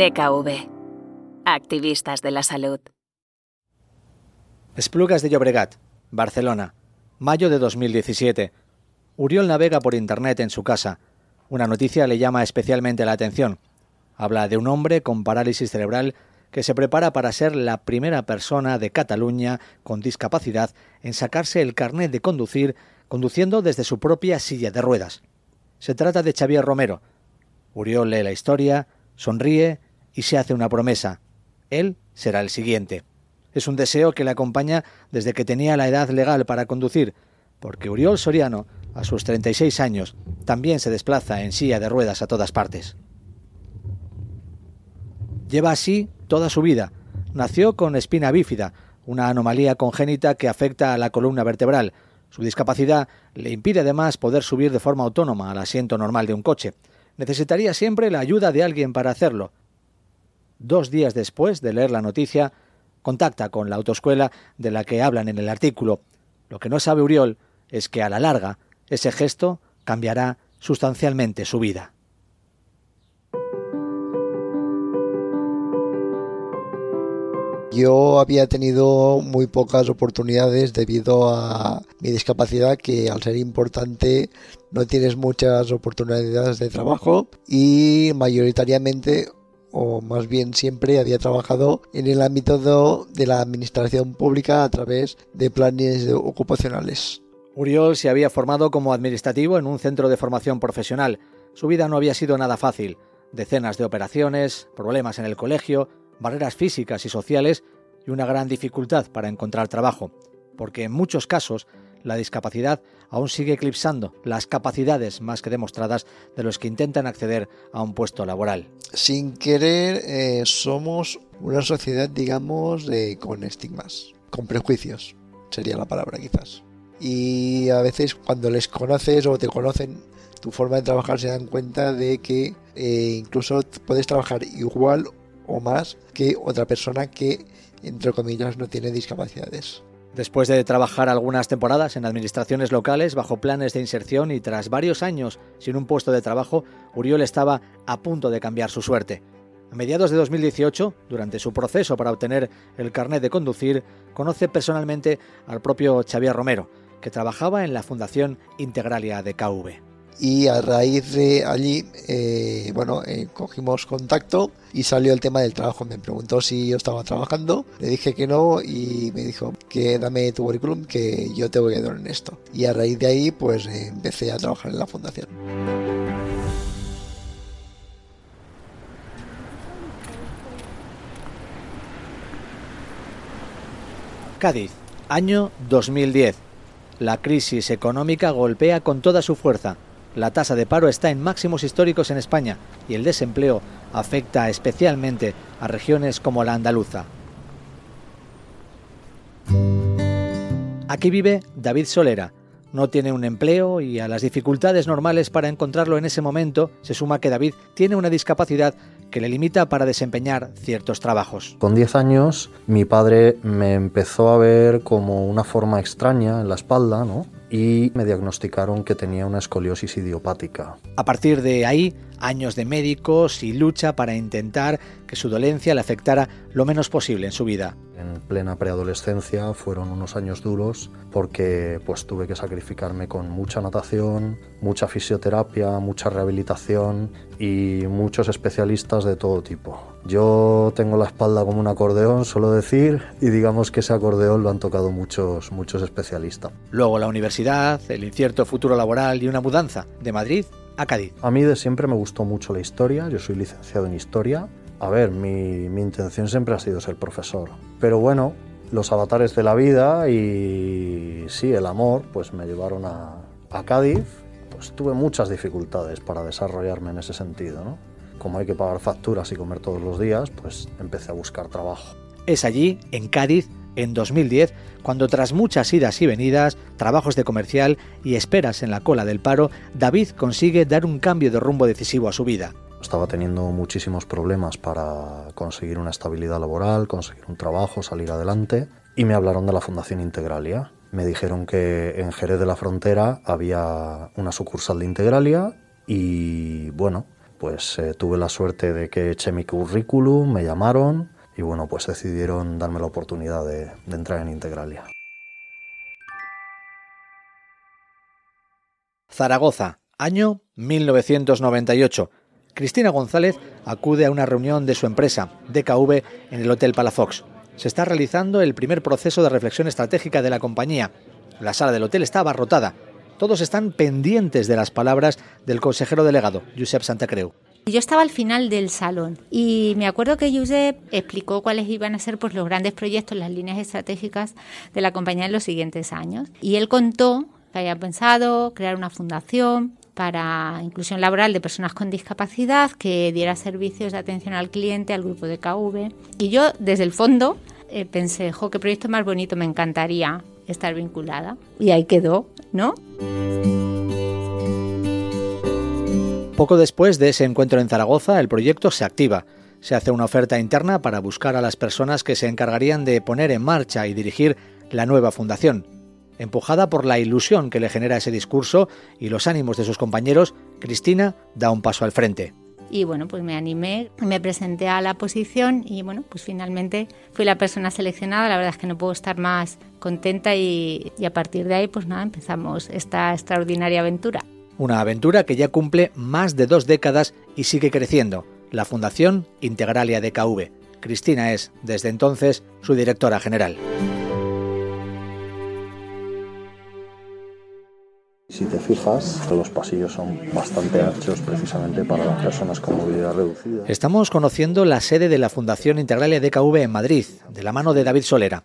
DKV. Activistas de la salud. Esplugas de Llobregat, Barcelona, mayo de 2017. Uriol navega por internet en su casa. Una noticia le llama especialmente la atención. Habla de un hombre con parálisis cerebral que se prepara para ser la primera persona de Cataluña con discapacidad en sacarse el carnet de conducir conduciendo desde su propia silla de ruedas. Se trata de Xavier Romero. Uriol lee la historia, sonríe y se hace una promesa. Él será el siguiente. Es un deseo que le acompaña desde que tenía la edad legal para conducir, porque Uriol Soriano, a sus 36 años, también se desplaza en silla de ruedas a todas partes. Lleva así toda su vida. Nació con espina bífida, una anomalía congénita que afecta a la columna vertebral. Su discapacidad le impide además poder subir de forma autónoma al asiento normal de un coche. Necesitaría siempre la ayuda de alguien para hacerlo. Dos días después de leer la noticia, contacta con la autoescuela de la que hablan en el artículo. Lo que no sabe Uriol es que a la larga ese gesto cambiará sustancialmente su vida. Yo había tenido muy pocas oportunidades debido a mi discapacidad que al ser importante no tienes muchas oportunidades de trabajo y mayoritariamente o más bien siempre había trabajado en el ámbito de, la administración pública a través de planes ocupacionales. Uriol se había formado como administrativo en un centro de formación profesional. Su vida no había sido nada fácil. Decenas de operaciones, problemas en el colegio, barreras físicas y sociales y una gran dificultad para encontrar trabajo, porque en muchos casos la discapacidad aún sigue eclipsando las capacidades más que demostradas de los que intentan acceder a un puesto laboral. Sin querer, eh, somos una sociedad, digamos, con estigmas, con prejuicios, sería la palabra quizás. Y a veces cuando les conoces o te conocen tu forma de trabajar se dan cuenta de que eh, incluso puedes trabajar igual o más que otra persona que, entre comillas, no tiene discapacidades. Después de trabajar algunas temporadas en administraciones locales bajo planes de inserción y tras varios años sin un puesto de trabajo, Uriol estaba a punto de cambiar su suerte. A mediados de 2018, durante su proceso para obtener el carnet de conducir, conoce personalmente al propio Xavier Romero, que trabajaba en la Fundación Integralia de KV y a raíz de allí, eh, bueno, eh, cogimos contacto y salió el tema del trabajo. Me preguntó si yo estaba trabajando, le dije que no y me dijo que dame tu currículum que yo te voy a ayudar en esto. Y a raíz de ahí, pues eh, empecé a trabajar en la fundación. Cádiz, año 2010. La crisis económica golpea con toda su fuerza la tasa de paro está en máximos históricos en España y el desempleo afecta especialmente a regiones como la andaluza. Aquí vive David Solera. No tiene un empleo y a las dificultades normales para encontrarlo en ese momento se suma que David tiene una discapacidad que le limita para desempeñar ciertos trabajos. Con 10 años mi padre me empezó a ver como una forma extraña en la espalda, ¿no? Y me diagnosticaron que tenía una escoliosis idiopática. A partir de ahí, años de médicos y lucha para intentar que su dolencia le afectara lo menos posible en su vida. En plena preadolescencia fueron unos años duros porque pues tuve que sacrificarme con mucha natación, mucha fisioterapia, mucha rehabilitación y muchos especialistas de todo tipo. Yo tengo la espalda como un acordeón, suelo decir, y digamos que ese acordeón lo han tocado muchos muchos especialistas. Luego la universidad, el incierto futuro laboral y una mudanza de Madrid a Cádiz. A mí de siempre me gustó mucho la historia, yo soy licenciado en historia a ver, mi, intención siempre ha sido ser profesor. Pero bueno, los avatares de la vida y sí, el amor, pues me llevaron a, a Cádiz. Pues tuve muchas dificultades para desarrollarme en ese sentido, ¿no? Como hay que pagar facturas y comer todos los días, pues empecé a buscar trabajo. Es allí, en Cádiz, en 2010, cuando tras muchas idas y venidas, trabajos de comercial y esperas en la cola del paro, David consigue dar un cambio de rumbo decisivo a su vida. Estaba teniendo muchísimos problemas para conseguir una estabilidad laboral, conseguir un trabajo, salir adelante y me hablaron de la Fundación Integralia. Me dijeron que en Jerez de la Frontera había una sucursal de Integralia y bueno, Pues eh, tuve la suerte de que eché mi currículum, me llamaron y bueno, pues decidieron darme la oportunidad de, entrar en Integralia. Zaragoza, año 1998. Cristina González acude a una reunión de su empresa, DKV, en el Hotel Palafox. Se está realizando el primer proceso de reflexión estratégica de la compañía. La sala del hotel está abarrotada. Todos están pendientes de las palabras del consejero delegado, Josep Santacreu. Yo estaba al final del salón y me acuerdo que Josep explicó cuáles iban a ser pues, los grandes proyectos, las líneas estratégicas de la compañía en los siguientes años. Y él contó que había pensado crear una fundación para inclusión laboral de personas con discapacidad que diera servicios de atención al cliente al grupo de KV. Y yo desde el fondo eh, pensé, jo, qué proyecto más bonito, me encantaría estar vinculada. Y ahí quedó, ¿no? Poco después de ese encuentro en Zaragoza, el proyecto se activa. Se hace una oferta interna para buscar a las personas que se encargarían de poner en marcha y dirigir la nueva fundación. Empujada por la ilusión que le genera ese discurso y los ánimos de sus compañeros, Cristina da un paso al frente. Y bueno, pues me animé, me presenté a la posición y bueno, pues finalmente fui la persona seleccionada. La verdad es que no puedo estar más contenta y, a partir de ahí pues nada, empezamos esta extraordinaria aventura. Una aventura que ya cumple más de dos décadas y sigue creciendo. La Fundación Integralia de KV. Cristina es, desde entonces, su directora general. Si te fijas, los pasillos son bastante anchos precisamente para las personas con movilidad reducida. Estamos conociendo la sede de la Fundación Integralia DKV en Madrid, de la mano de David Solera.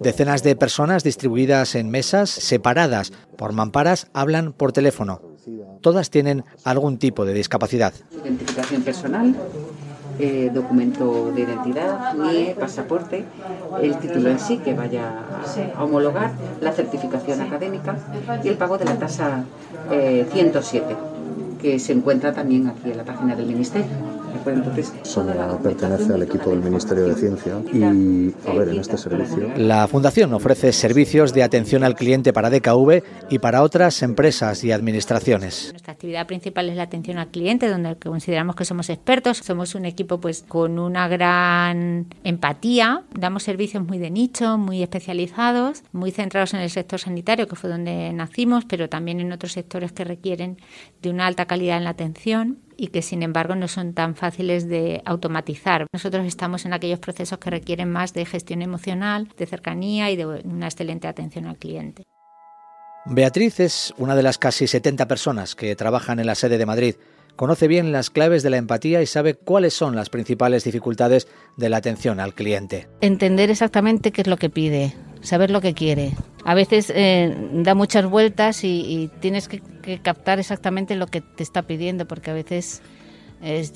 Decenas de personas distribuidas en mesas separadas por mamparas hablan por teléfono. Todas tienen algún tipo de discapacidad. Identificación personal, eh, documento de identidad, NIE, pasaporte, el título en sí que vaya a homologar, la certificación académica y el pago de la tasa eh, 107, que se encuentra también aquí en la página del Ministerio. Entonces, Sonia pertenece al equipo del Ministerio de Ciencia y, a ver, en este servicio... La Fundación ofrece servicios de atención al cliente para DKV y para otras empresas y administraciones. Nuestra actividad principal es la atención al cliente, donde consideramos que somos expertos. Somos un equipo pues con una gran empatía. Damos servicios muy de nicho, muy especializados, muy centrados en el sector sanitario, que fue donde nacimos, pero también en otros sectores que requieren de una alta calidad en la atención y que sin embargo no son tan fáciles de automatizar. Nosotros estamos en aquellos procesos que requieren más de gestión emocional, de cercanía y de una excelente atención al cliente. Beatriz es una de las casi 70 personas que trabajan en la sede de Madrid. Conoce bien las claves de la empatía y sabe cuáles son las principales dificultades de la atención al cliente. Entender exactamente qué es lo que pide, saber lo que quiere. A veces eh, da muchas vueltas y, y tienes que, que, captar exactamente lo que te está pidiendo, porque a veces eh,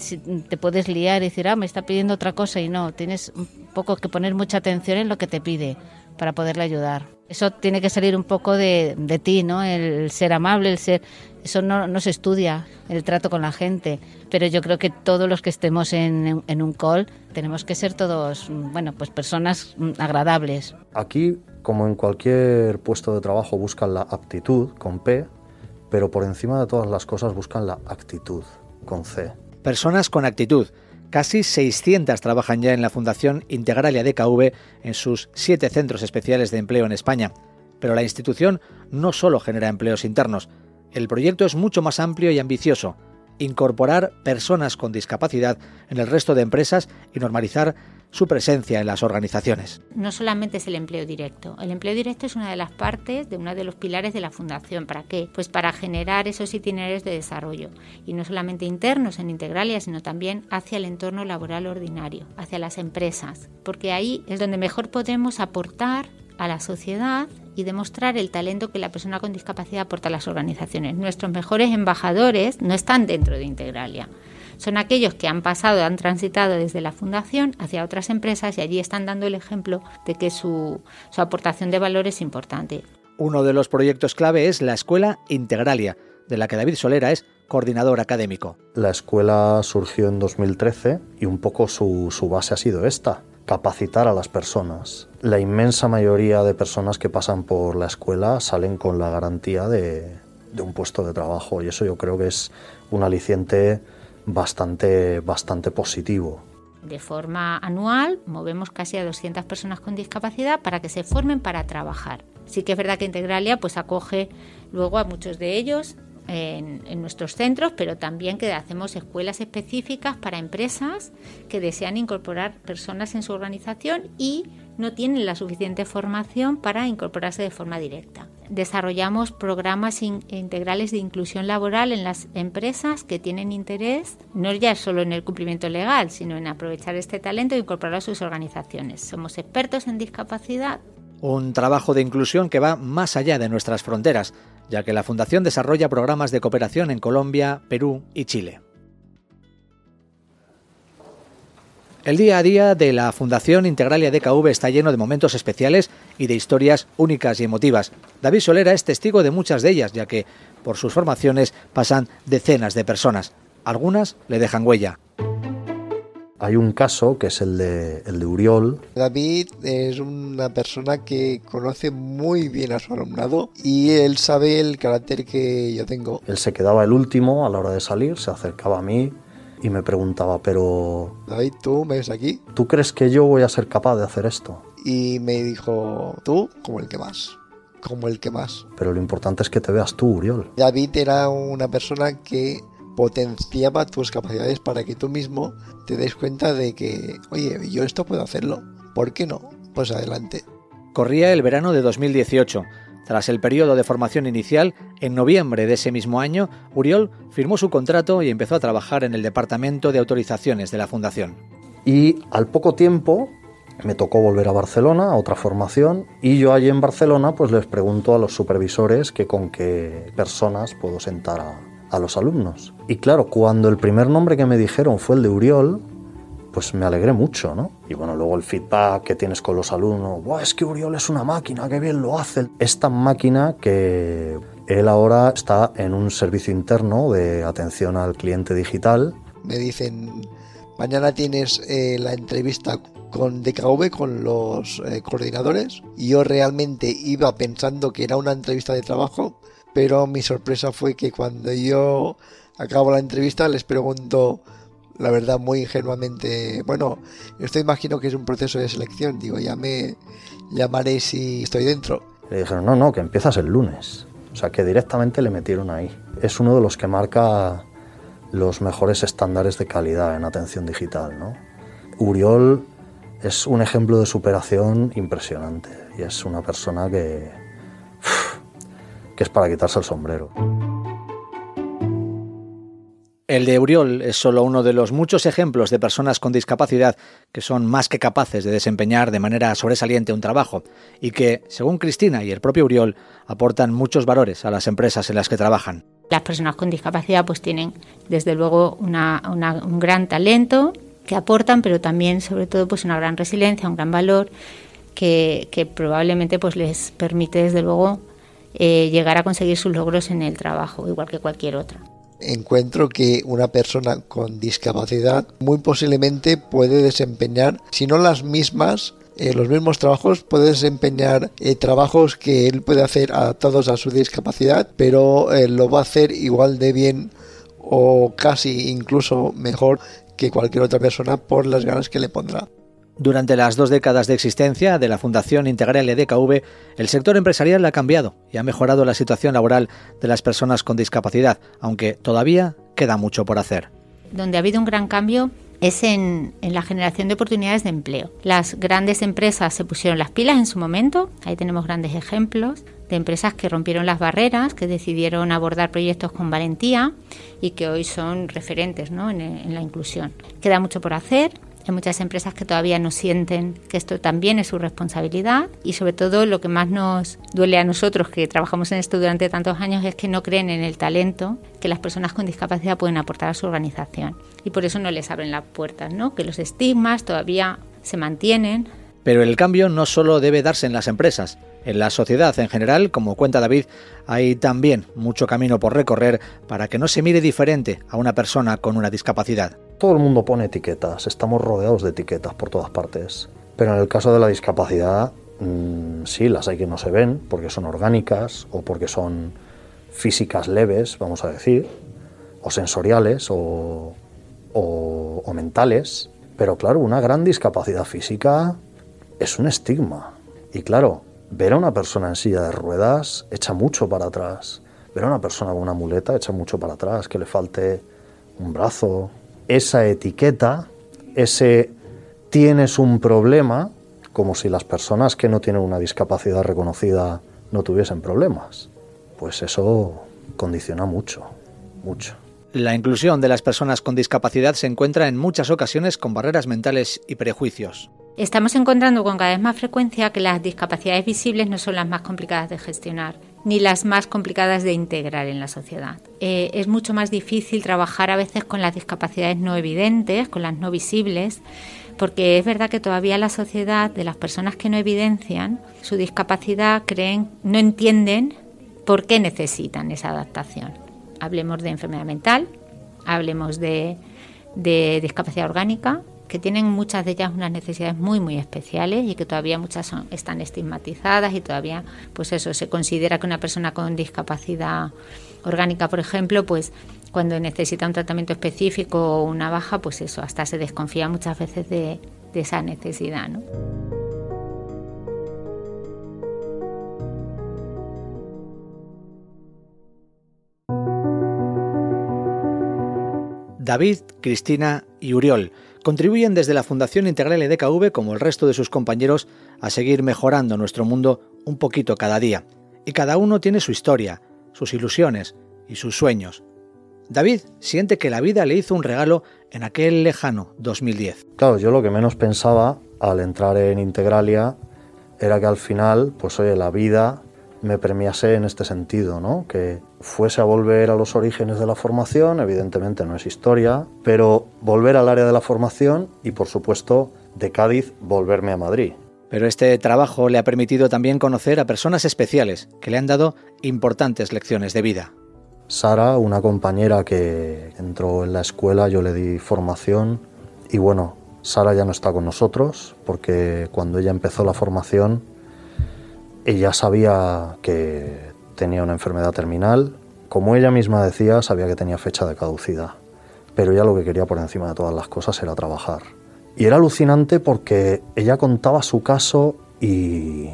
te puedes liar y decir, ah, me está pidiendo otra cosa y no, tienes un poco que poner mucha atención en lo que te pide para poderle ayudar. Eso tiene que salir un poco de, de ti, ¿no? El ser amable, el ser... Eso no, no, se estudia, el trato con la gente, pero yo creo que todos los que estemos en, en un call tenemos que ser todos, bueno, pues personas agradables. Aquí, como en cualquier puesto de trabajo, buscan la aptitud con P, pero por encima de todas las cosas buscan la actitud con C. Personas con actitud. Casi 600 trabajan ya en la Fundación Integralia DKV en sus siete centros especiales de empleo en España. Pero la institución no solo genera empleos internos, el proyecto es mucho más amplio y ambicioso. Incorporar personas con discapacidad en el resto de empresas y normalizar su presencia en las organizaciones. No solamente es el empleo directo. El empleo directo es una de las partes de uno de los pilares de la fundación. ¿Para qué? Pues para generar esos itinerarios de desarrollo y no solamente internos en Integralia, sino también hacia el entorno laboral ordinario, hacia las empresas, porque ahí es donde mejor podemos aportar a la sociedad y demostrar el talento que la persona con discapacidad aporta a las organizaciones. Nuestros mejores embajadores no están dentro de Integralia. Son aquellos que han pasado, han transitado desde la fundación hacia otras empresas y allí están dando el ejemplo de que su, su aportación de valor es importante. Uno de los proyectos clave es la Escuela Integralia, de la que David Solera es coordinador académico. La escuela surgió en 2013 y un poco su, su base ha sido esta, capacitar a las personas. La inmensa mayoría de personas que pasan por la escuela salen con la garantía de, de, un puesto de trabajo y eso yo creo que es un aliciente bastante, bastante positivo. De forma anual movemos casi a 200 personas con discapacidad para que se formen para trabajar. Sí que es verdad que Integralia pues acoge luego a muchos de ellos en, en, nuestros centros, pero también que hacemos escuelas específicas para empresas que desean incorporar personas en su organización y no tienen la suficiente formación para incorporarse de forma directa. Desarrollamos programas integrales de inclusión laboral en las empresas que tienen interés no ya solo en el cumplimiento legal, sino en aprovechar este talento e incorporarlo a sus organizaciones. Somos expertos en discapacidad. Un trabajo de inclusión que va más allá de nuestras fronteras, ya que la Fundación desarrolla programas de cooperación en Colombia, Perú y Chile. El día a día de la Fundación Integralia DKV está lleno de momentos especiales y de historias únicas y emotivas. David Solera es testigo de muchas de ellas, ya que por sus formaciones pasan decenas de personas. Algunas le dejan huella. Hay un caso que es el de, el de Uriol. David es una persona que conoce muy bien a su alumnado y él sabe el carácter que yo tengo. Él se quedaba el último a la hora de salir, se acercaba a mí y me preguntaba, pero... David, ¿tú me ves aquí? ¿Tú crees que yo voy a ser capaz de hacer esto? Y me dijo, tú como el que más, como el que más. Pero lo importante es que te veas tú, Uriol. David era una persona que potenciaba tus capacidades para que tú mismo te des cuenta de que, oye, yo esto puedo hacerlo. ¿Por qué no? Pues adelante. Corría el verano de 2018. Tras el periodo de formación inicial, en noviembre de ese mismo año, Uriol firmó su contrato y empezó a trabajar en el Departamento de Autorizaciones de la Fundación. Y al poco tiempo me tocó volver a Barcelona a otra formación y yo allí en Barcelona pues les pregunto a los supervisores que con qué personas puedo sentar a, a los alumnos. Y claro, cuando el primer nombre que me dijeron fue el de Uriol, pues me alegré mucho, ¿no? Y bueno, luego el feedback que tienes con los alumnos, Buah, es que Uriol es una máquina, qué bien lo hace. Es tan máquina que él ahora está en un servicio interno de atención al cliente digital. Me dicen, mañana tienes eh, la entrevista con DKV, con los eh, coordinadores. Y yo realmente iba pensando que era una entrevista de trabajo, pero mi sorpresa fue que cuando yo acabo la entrevista les pregunto, la verdad, muy ingenuamente, bueno, esto imagino que es un proceso de selección, digo, ya me llamaré si estoy dentro. Le dijeron, no, no, que empiezas el lunes. O sea, que directamente le metieron ahí. Es uno de los que marca los mejores estándares de calidad en atención digital, ¿no? Uriol es un ejemplo de superación impresionante y es una persona que, que es para quitarse el sombrero. El de Uriol es solo uno de los muchos ejemplos de personas con discapacidad que son más que capaces de desempeñar de manera sobresaliente un trabajo y que, según Cristina y el propio Uriol, aportan muchos valores a las empresas en las que trabajan. Las personas con discapacidad pues tienen desde luego una, un gran talento que aportan, pero también sobre todo pues una gran resiliencia, un gran valor que, que probablemente pues les permite desde luego eh, llegar a conseguir sus logros en el trabajo, igual que cualquier otra encuentro que una persona con discapacidad muy posiblemente puede desempeñar, si no las mismas, eh, los mismos trabajos, puede desempeñar eh, trabajos que él puede hacer adaptados a su discapacidad, pero eh, lo va a hacer igual de bien o casi incluso mejor que cualquier otra persona por las ganas que le pondrá. Durante las dos décadas de existencia de la Fundación Integral EDKV, el sector empresarial ha cambiado y ha mejorado la situación laboral de las personas con discapacidad, aunque todavía queda mucho por hacer. Donde ha habido un gran cambio es en, la generación de oportunidades de empleo. Las grandes empresas se pusieron las pilas en su momento, ahí tenemos grandes ejemplos de empresas que rompieron las barreras, que decidieron abordar proyectos con valentía y que hoy son referentes ¿no? en la inclusión. Queda mucho por hacer, hay muchas empresas que todavía no sienten que esto también es su responsabilidad y sobre todo lo que más nos duele a nosotros que trabajamos en esto durante tantos años es que no creen en el talento que las personas con discapacidad pueden aportar a su organización y por eso no les abren las puertas, ¿no? Que los estigmas todavía se mantienen. Pero el cambio no solo debe darse en las empresas, en la sociedad en general, como cuenta David, hay también mucho camino por recorrer para que no se mire diferente a una persona con una discapacidad. Todo el mundo pone etiquetas, estamos rodeados de etiquetas por todas partes. Pero en el caso de la discapacidad, mmm, sí, las hay que no se ven porque son orgánicas o porque son físicas leves, vamos a decir, o sensoriales o, o mentales, pero claro, una gran discapacidad física es un estigma. Y claro, ver a una persona en silla de ruedas echa mucho para atrás. Ver a una persona con una muleta echa mucho para atrás, que le falte un brazo. Esa etiqueta, ese tienes un problema, como si las personas que no tienen una discapacidad reconocida no tuviesen problemas. Pues eso condiciona mucho, mucho. La inclusión de las personas con discapacidad se encuentra en muchas ocasiones con barreras mentales y prejuicios. Estamos encontrando con cada vez más frecuencia que las discapacidades visibles no son las más complicadas de gestionar ni las más complicadas de integrar en la sociedad. Eh, es mucho más difícil trabajar a veces con las discapacidades no evidentes, con las no visibles, porque es verdad que todavía la sociedad de las personas que no evidencian su discapacidad creen, no entienden por qué necesitan esa adaptación. Hablemos de enfermedad mental, hablemos de, discapacidad orgánica, que tienen muchas de ellas unas necesidades muy muy especiales y que todavía muchas son, están estigmatizadas y todavía pues eso se considera que una persona con discapacidad orgánica por ejemplo pues cuando necesita un tratamiento específico o una baja, pues eso, hasta se desconfía muchas veces de, esa necesidad. ¿no? David, Cristina y Uriol contribuyen desde la Fundación Integral EDKV, como el resto de sus compañeros, a seguir mejorando nuestro mundo un poquito cada día. Y cada uno tiene su historia, sus ilusiones y sus sueños. David siente que la vida le hizo un regalo en aquel lejano 2010. Claro, yo lo que menos pensaba al entrar en Integralia era que al final, pues oye, la vida me premiase en este sentido, ¿no? Que fuese a volver a los orígenes de la formación, evidentemente no es historia, pero volver al área de la formación y por supuesto de Cádiz volverme a Madrid. Pero este trabajo le ha permitido también conocer a personas especiales que le han dado importantes lecciones de vida. Sara, una compañera que entró en la escuela, yo le di formación y bueno, Sara ya no está con nosotros porque cuando ella empezó la formación, ella sabía que tenía una enfermedad terminal, como ella misma decía, sabía que tenía fecha de caducidad, pero ella lo que quería por encima de todas las cosas era trabajar. Y era alucinante porque ella contaba su caso y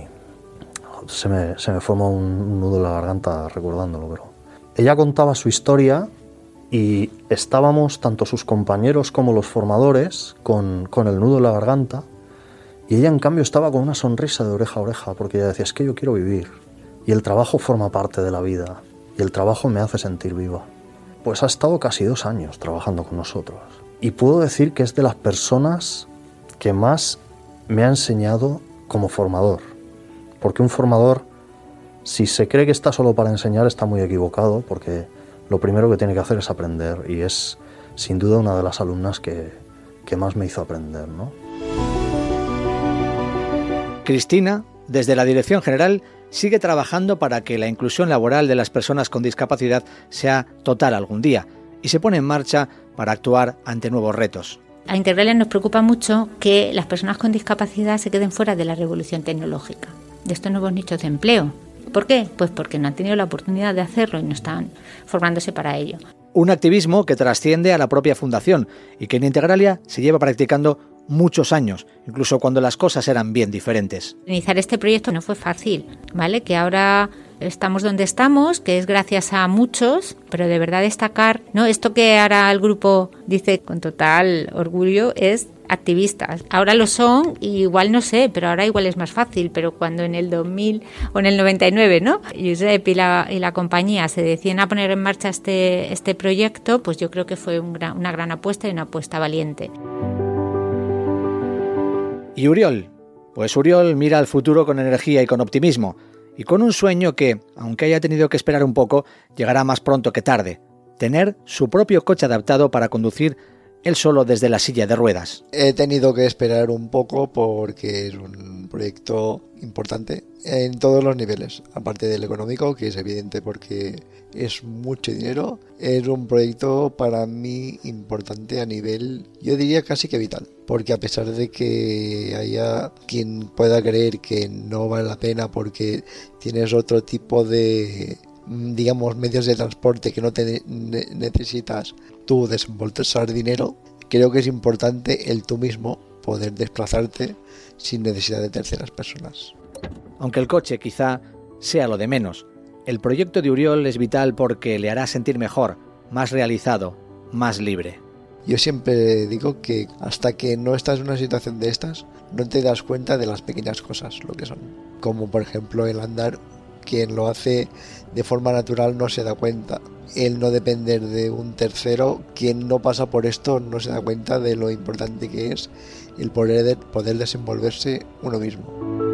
se me, se forma un nudo en la garganta recordándolo, pero ella contaba su historia y estábamos, tanto sus compañeros como los formadores, con, el nudo en la garganta, y ella en cambio estaba con una sonrisa de oreja a oreja, porque ella decía, es que yo quiero vivir, y el trabajo forma parte de la vida, y el trabajo me hace sentir viva. Pues ha estado casi dos años trabajando con nosotros, y puedo decir que es de las personas que más me ha enseñado como formador, porque un formador si se cree que está solo para enseñar, está muy equivocado, porque lo primero que tiene que hacer es aprender, y es sin duda una de las alumnas que, más me hizo aprender. ¿no? Cristina, desde la Dirección General, sigue trabajando para que la inclusión laboral de las personas con discapacidad sea total algún día y se pone en marcha para actuar ante nuevos retos. A Integralia nos preocupa mucho que las personas con discapacidad se queden fuera de la revolución tecnológica, de estos nuevos nichos de empleo, ¿Por qué? Pues porque no han tenido la oportunidad de hacerlo y no están formándose para ello. Un activismo que trasciende a la propia fundación y que en Integralia se lleva practicando muchos años, incluso cuando las cosas eran bien diferentes. Iniciar este proyecto no fue fácil, ¿vale? Que ahora estamos donde estamos, que es gracias a muchos, pero de verdad destacar, ¿no? Esto que ahora el grupo dice con total orgullo es activistas. Ahora lo son y igual no sé, pero ahora igual es más fácil, pero cuando en el 2000 o en el 99, ¿no? Josep y la, y la compañía se decían a poner en marcha este, este proyecto, pues yo creo que fue una gran apuesta y una apuesta valiente. ¿Y Uriol? Pues Uriol mira al futuro con energía y con optimismo, y con un sueño que, aunque haya tenido que esperar un poco, llegará más pronto que tarde, tener su propio coche adaptado para conducir él solo desde la silla de ruedas. He tenido que esperar un poco porque es un proyecto importante en todos los niveles, aparte del económico, que es evidente porque es mucho dinero, es un proyecto para mí importante a nivel, yo diría casi que vital, porque a pesar de que haya quien pueda creer que no vale la pena porque tienes otro tipo de digamos, medios de transporte que no te necesitas tú desembolsar dinero, creo que es importante el tú mismo poder desplazarte sin necesidad de terceras personas. Aunque el coche quizá sea lo de menos, el proyecto de Uriol es vital porque le hará sentir mejor, más realizado, más libre. Yo siempre digo que hasta que no estás en una situación de estas, no te das cuenta de las pequeñas cosas, lo que son. Como por ejemplo el andar, quien lo hace de forma natural no se da cuenta. El no depender de un tercero, quien no pasa por esto no se da cuenta de lo importante que es el poder, poder desenvolverse uno mismo.